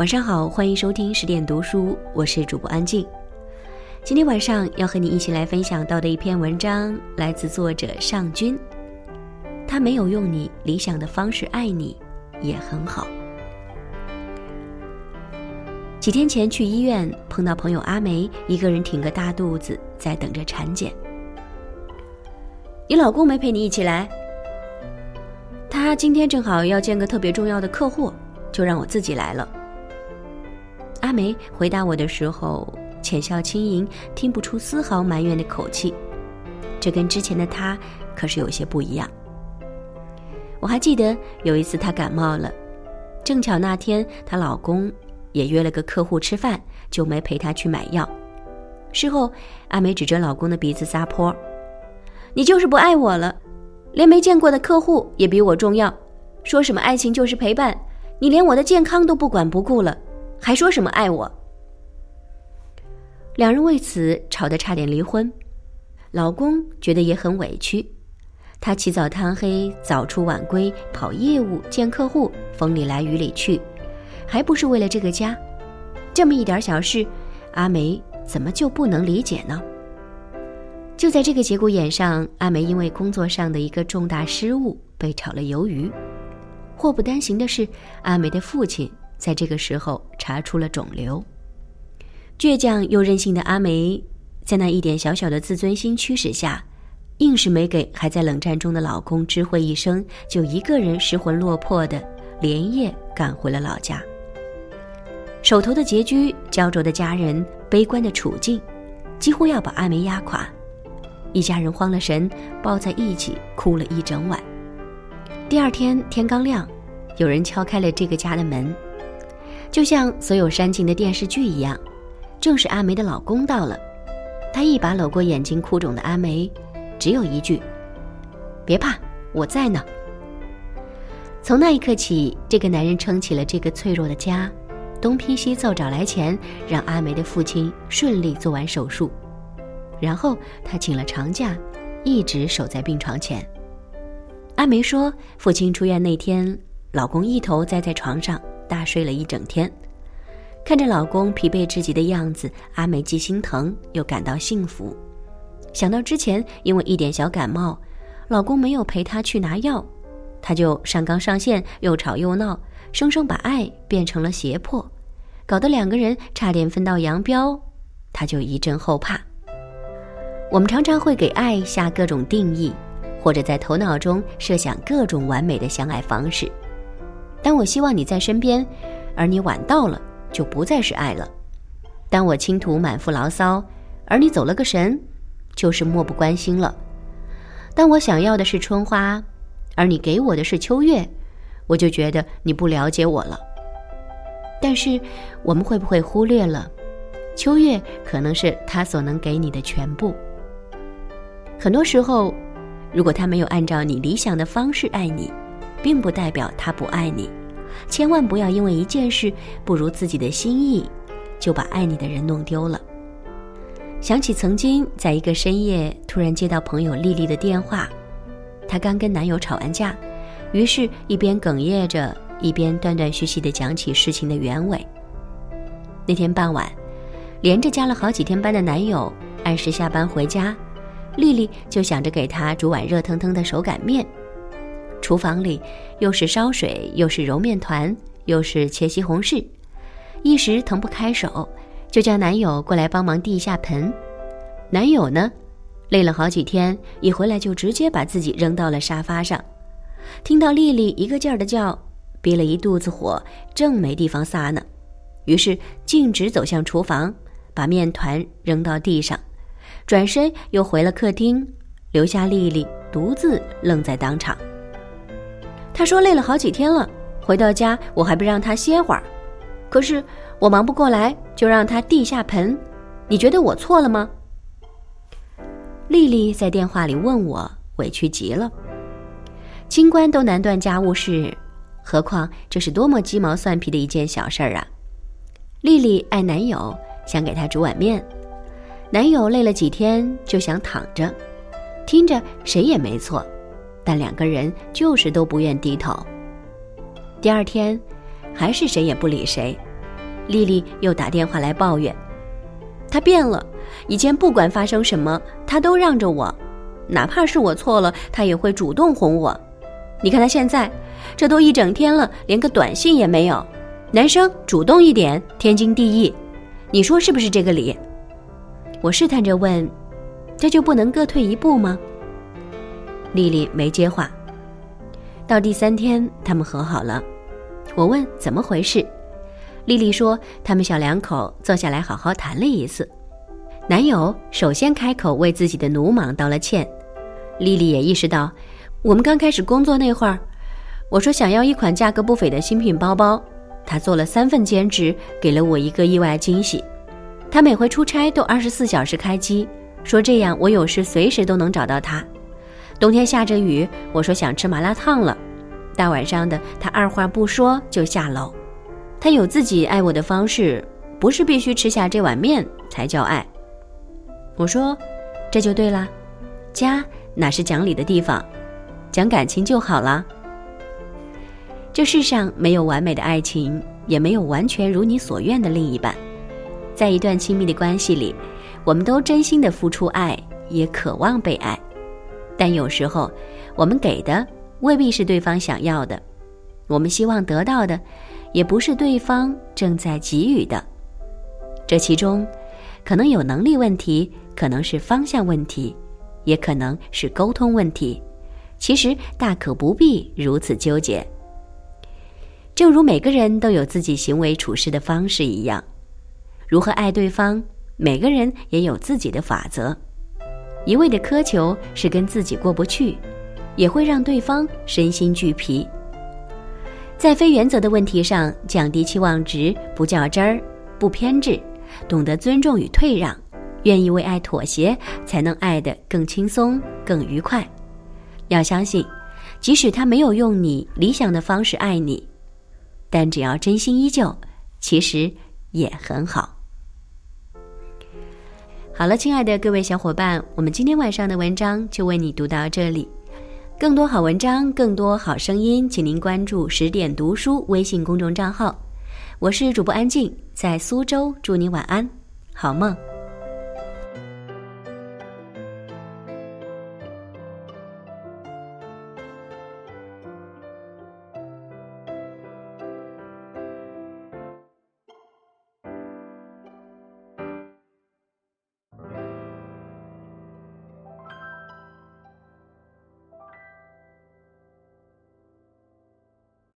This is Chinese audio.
晚上好，欢迎收听十点读书，我是主播安静。今天晚上要和你一起来分享到的一篇文章，来自作者尚君。他没有用你理想的方式爱你，也很好。几天前去医院碰到朋友阿梅，一个人挺个大肚子在等着产检。你老公没陪你一起来？他今天正好要见个特别重要的客户，就让我自己来了。阿梅回答我的时候，浅笑轻盈，听不出丝毫埋怨的口气。这跟之前的她可是有些不一样。我还记得有一次她感冒了，正巧那天她老公也约了个客户吃饭，就没陪她去买药。事后，阿梅指着老公的鼻子撒泼：“你就是不爱我了，连没见过的客户也比我重要。说什么爱情就是陪伴，你连我的健康都不管不顾了。”还说什么爱我？两人为此吵得差点离婚，老公觉得也很委屈。他起早贪黑，早出晚归，跑业务、见客户，风里来雨里去，还不是为了这个家？这么一点小事，阿梅怎么就不能理解呢？就在这个节骨眼上，阿梅因为工作上的一个重大失误被炒了鱿鱼。祸不单行的是，阿梅的父亲。在这个时候查出了肿瘤，倔强又任性的阿梅，在那一点小小的自尊心驱使下，硬是没给还在冷战中的老公知会一声，就一个人失魂落魄的连夜赶回了老家。手头的拮据、焦灼的家人、悲观的处境，几乎要把阿梅压垮。一家人慌了神，抱在一起哭了一整晚。第二天天刚亮，有人敲开了这个家的门。就像所有煽情的电视剧一样，正是阿梅的老公到了。他一把搂过眼睛哭肿的阿梅，只有一句：“别怕，我在呢。”从那一刻起，这个男人撑起了这个脆弱的家，东拼西凑找来钱，让阿梅的父亲顺利做完手术。然后他请了长假，一直守在病床前。阿梅说：“父亲出院那天，老公一头栽在床上。”大睡了一整天，看着老公疲惫至极的样子，阿梅既心疼又感到幸福。想到之前因为一点小感冒，老公没有陪她去拿药，她就上纲上线，又吵又闹，生生把爱变成了胁迫，搞得两个人差点分道扬镳，她就一阵后怕。我们常常会给爱下各种定义，或者在头脑中设想各种完美的相爱方式。当我希望你在身边，而你晚到了，就不再是爱了；当我倾吐满腹牢骚，而你走了个神，就是漠不关心了；当我想要的是春花，而你给我的是秋月，我就觉得你不了解我了。但是，我们会不会忽略了，秋月可能是他所能给你的全部？很多时候，如果他没有按照你理想的方式爱你，并不代表他不爱你，千万不要因为一件事不如自己的心意，就把爱你的人弄丢了。想起曾经在一个深夜突然接到朋友丽丽的电话，她刚跟男友吵完架，于是一边哽咽着，一边断断续续地讲起事情的原委。那天傍晚，连着加了好几天班的男友按时下班回家，丽丽就想着给他煮碗热腾腾的手擀面。厨房里又是烧水，又是揉面团，又是切西红柿，一时腾不开手，就叫男友过来帮忙递一下盆。男友呢，累了好几天，一回来就直接把自己扔到了沙发上。听到丽丽一个劲儿的叫，憋了一肚子火，正没地方撒呢，于是径直走向厨房，把面团扔到地上，转身又回了客厅，留下丽丽独自愣在当场。他说累了好几天了，回到家我还不让他歇会儿，可是我忙不过来，就让他递下盆，你觉得我错了吗？丽丽在电话里问我，委屈极了。清官都难断家务事，何况这是多么鸡毛蒜皮的一件小事儿啊！丽丽爱男友，想给他煮碗面，男友累了几天就想躺着，听着谁也没错。但两个人就是都不愿低头。第二天，还是谁也不理谁，丽丽又打电话来抱怨，他变了。以前不管发生什么，他都让着我，哪怕是我错了，他也会主动哄我。你看他现在，这都一整天了，连个短信也没有。男生主动一点，天经地义。你说是不是这个理？我试探着问：“这就不能各退一步吗？”丽丽没接话。到第三天，他们和好了。我问怎么回事，丽丽说他们小两口坐下来好好谈了一次。男友首先开口为自己的鲁莽道了歉。丽丽也意识到，我们刚开始工作那会儿，我说想要一款价格不菲的新品包包。他做了三份兼职，给了我一个意外惊喜。他每回出差都二十四小时开机，说这样我有事随时都能找到他。冬天下着雨，我说想吃麻辣烫了，大晚上的他二话不说就下楼。他有自己爱我的方式，不是必须吃下这碗面才叫爱。我说，这就对了，家哪是讲理的地方，讲感情就好了。这世上没有完美的爱情，也没有完全如你所愿的另一半。在一段亲密的关系里，我们都真心的付出爱，也渴望被爱。但有时候，我们给的未必是对方想要的，我们希望得到的，也不是对方正在给予的。这其中，可能有能力问题，可能是方向问题，也可能是沟通问题。其实大可不必如此纠结。正如每个人都有自己行为处事的方式一样，如何爱对方，每个人也有自己的法则。一味的苛求是跟自己过不去，也会让对方身心俱疲。在非原则的问题上，降低期望值，不较真儿，不偏执，懂得尊重与退让，愿意为爱妥协，才能爱得更轻松、更愉快。要相信，即使他没有用你理想的方式爱你。但只要真心依旧，其实也很好。好了，亲爱的各位小伙伴，我们今天晚上的文章就为你读到这里。更多好文章，更多好声音，请您关注十点读书微信公众账号。我是主播安静，在苏州，祝你晚安，好梦。